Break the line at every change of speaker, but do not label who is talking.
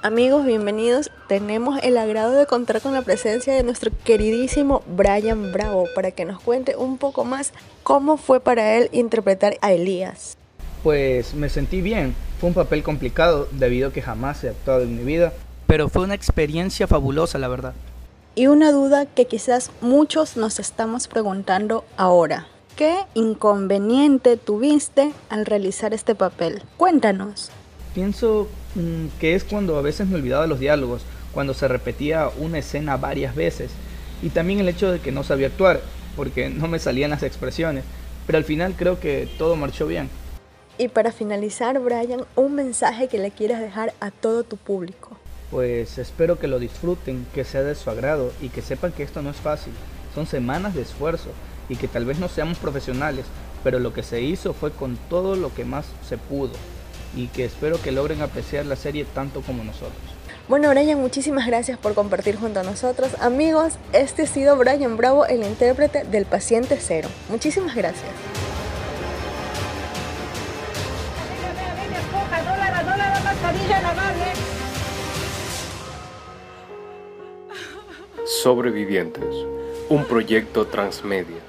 Amigos, bienvenidos. Tenemos el agrado de contar con la presencia de nuestro queridísimo Brian Bravo para que nos cuente un poco más cómo fue para él interpretar a Elías.
Pues me sentí bien. Fue un papel complicado debido a que jamás he actuado en mi vida.
Pero fue una experiencia fabulosa, la verdad.
Y una duda que quizás muchos nos estamos preguntando ahora. ¿Qué inconveniente tuviste al realizar este papel? Cuéntanos.
Pienso mm, que es cuando a veces me olvidaba los diálogos, cuando se repetía una escena varias veces, y también el hecho de que no sabía actuar, porque no me salían las expresiones, pero al final creo que todo marchó bien.
Y para finalizar, Brian, un mensaje que le quieras dejar a todo tu público.
Pues espero que lo disfruten, que sea de su agrado y que sepan que esto no es fácil. Son semanas de esfuerzo y que tal vez no seamos profesionales, pero lo que se hizo fue con todo lo que más se pudo y que espero que logren apreciar la serie tanto como nosotros.
Bueno, Brian, muchísimas gracias por compartir junto a nosotros. Amigos, este ha sido Brian Bravo, el intérprete del paciente cero. Muchísimas gracias.
Sobrevivientes, un proyecto transmedia.